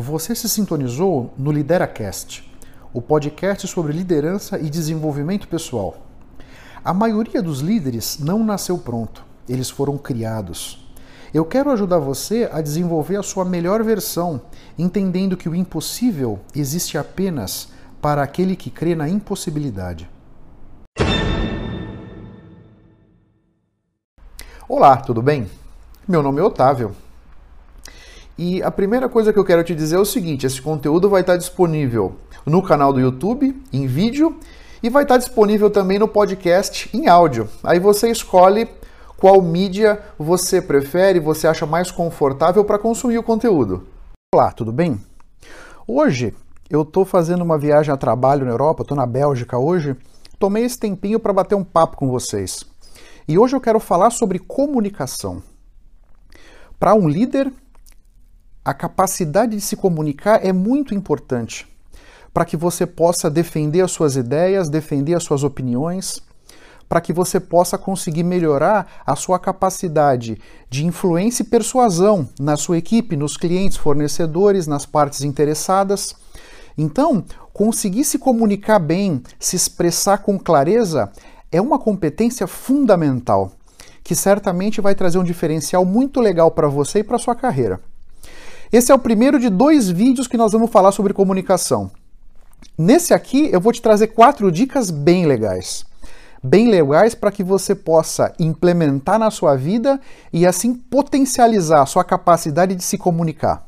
Você se sintonizou no LideraCast, o podcast sobre liderança e desenvolvimento pessoal. A maioria dos líderes não nasceu pronto, eles foram criados. Eu quero ajudar você a desenvolver a sua melhor versão, entendendo que o impossível existe apenas para aquele que crê na impossibilidade. Olá, tudo bem? Meu nome é Otávio e a primeira coisa que eu quero te dizer é o seguinte: esse conteúdo vai estar disponível no canal do YouTube, em vídeo, e vai estar disponível também no podcast em áudio. Aí você escolhe qual mídia você prefere, você acha mais confortável para consumir o conteúdo. Olá, tudo bem? Hoje eu estou fazendo uma viagem a trabalho na Europa, estou na Bélgica hoje. Tomei esse tempinho para bater um papo com vocês. E hoje eu quero falar sobre comunicação. Para um líder, a capacidade de se comunicar é muito importante para que você possa defender as suas ideias, defender as suas opiniões, para que você possa conseguir melhorar a sua capacidade de influência e persuasão na sua equipe, nos clientes, fornecedores, nas partes interessadas. Então, conseguir se comunicar bem, se expressar com clareza, é uma competência fundamental que certamente vai trazer um diferencial muito legal para você e para sua carreira. Esse é o primeiro de dois vídeos que nós vamos falar sobre comunicação. Nesse aqui eu vou te trazer quatro dicas bem legais. Bem legais para que você possa implementar na sua vida e assim potencializar a sua capacidade de se comunicar.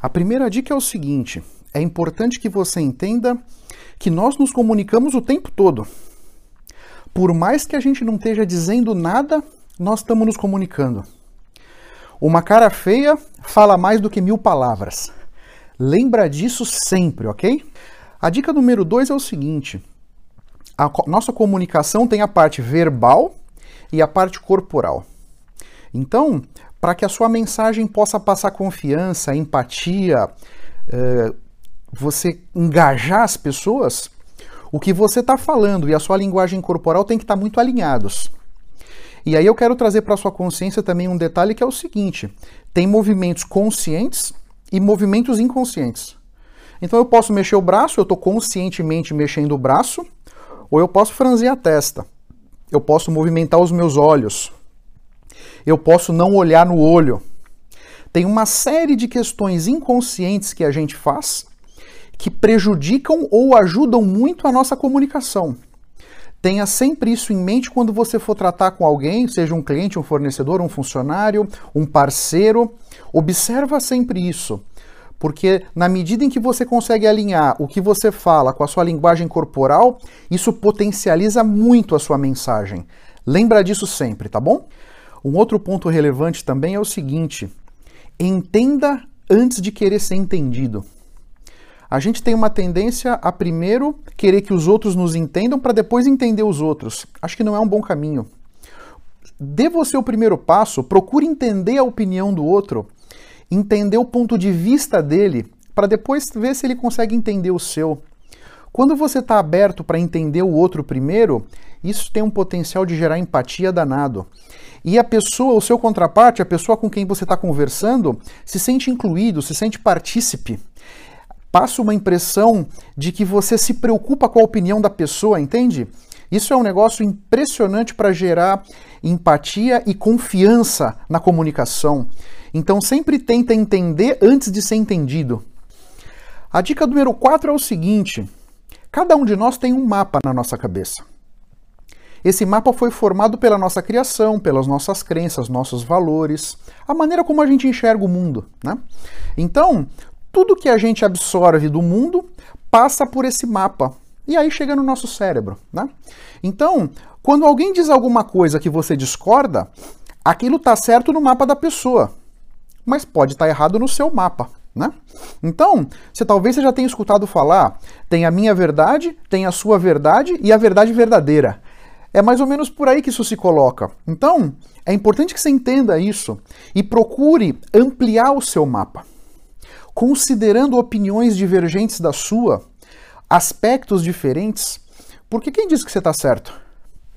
A primeira dica é o seguinte: é importante que você entenda que nós nos comunicamos o tempo todo. Por mais que a gente não esteja dizendo nada, nós estamos nos comunicando. Uma cara feia fala mais do que mil palavras. Lembra disso sempre, ok? A dica número dois é o seguinte: a nossa comunicação tem a parte verbal e a parte corporal. Então, para que a sua mensagem possa passar confiança, empatia, eh, você engajar as pessoas, o que você está falando e a sua linguagem corporal tem que estar tá muito alinhados. E aí eu quero trazer para sua consciência também um detalhe que é o seguinte: tem movimentos conscientes e movimentos inconscientes. Então eu posso mexer o braço, eu estou conscientemente mexendo o braço, ou eu posso franzir a testa. Eu posso movimentar os meus olhos. Eu posso não olhar no olho. Tem uma série de questões inconscientes que a gente faz que prejudicam ou ajudam muito a nossa comunicação. Tenha sempre isso em mente quando você for tratar com alguém, seja um cliente, um fornecedor, um funcionário, um parceiro. Observa sempre isso. Porque na medida em que você consegue alinhar o que você fala com a sua linguagem corporal, isso potencializa muito a sua mensagem. Lembra disso sempre, tá bom? Um outro ponto relevante também é o seguinte: entenda antes de querer ser entendido a gente tem uma tendência a primeiro querer que os outros nos entendam para depois entender os outros. Acho que não é um bom caminho. Dê você o primeiro passo, procure entender a opinião do outro, entender o ponto de vista dele, para depois ver se ele consegue entender o seu. Quando você está aberto para entender o outro primeiro, isso tem um potencial de gerar empatia danado. E a pessoa, o seu contraparte, a pessoa com quem você está conversando, se sente incluído, se sente partícipe passa uma impressão de que você se preocupa com a opinião da pessoa, entende? Isso é um negócio impressionante para gerar empatia e confiança na comunicação. Então sempre tenta entender antes de ser entendido. A dica número 4 é o seguinte: cada um de nós tem um mapa na nossa cabeça. Esse mapa foi formado pela nossa criação, pelas nossas crenças, nossos valores, a maneira como a gente enxerga o mundo. Né? Então, tudo que a gente absorve do mundo passa por esse mapa. E aí chega no nosso cérebro. Né? Então, quando alguém diz alguma coisa que você discorda, aquilo está certo no mapa da pessoa, mas pode estar tá errado no seu mapa. Né? Então, você talvez você já tenha escutado falar: tem a minha verdade, tem a sua verdade e a verdade verdadeira. É mais ou menos por aí que isso se coloca. Então, é importante que você entenda isso e procure ampliar o seu mapa considerando opiniões divergentes da sua, aspectos diferentes, porque quem diz que você está certo?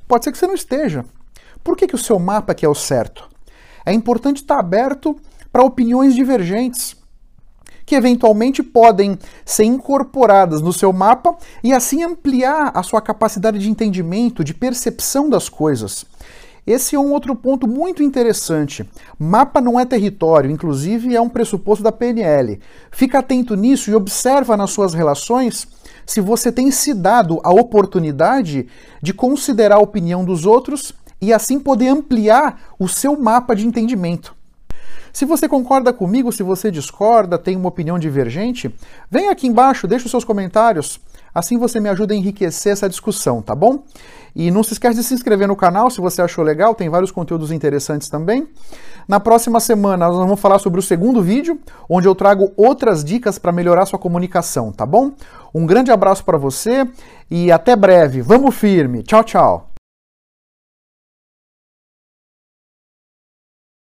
Pode ser que você não esteja. Por que, que o seu mapa que é o certo? É importante estar aberto para opiniões divergentes, que eventualmente podem ser incorporadas no seu mapa e assim ampliar a sua capacidade de entendimento, de percepção das coisas. Esse é um outro ponto muito interessante. Mapa não é território, inclusive é um pressuposto da PNL. Fica atento nisso e observa nas suas relações se você tem se dado a oportunidade de considerar a opinião dos outros e assim poder ampliar o seu mapa de entendimento. Se você concorda comigo, se você discorda, tem uma opinião divergente, vem aqui embaixo, deixa os seus comentários. Assim você me ajuda a enriquecer essa discussão, tá bom? E não se esquece de se inscrever no canal se você achou legal, tem vários conteúdos interessantes também. Na próxima semana nós vamos falar sobre o segundo vídeo, onde eu trago outras dicas para melhorar sua comunicação, tá bom? Um grande abraço para você e até breve. Vamos firme. Tchau, tchau.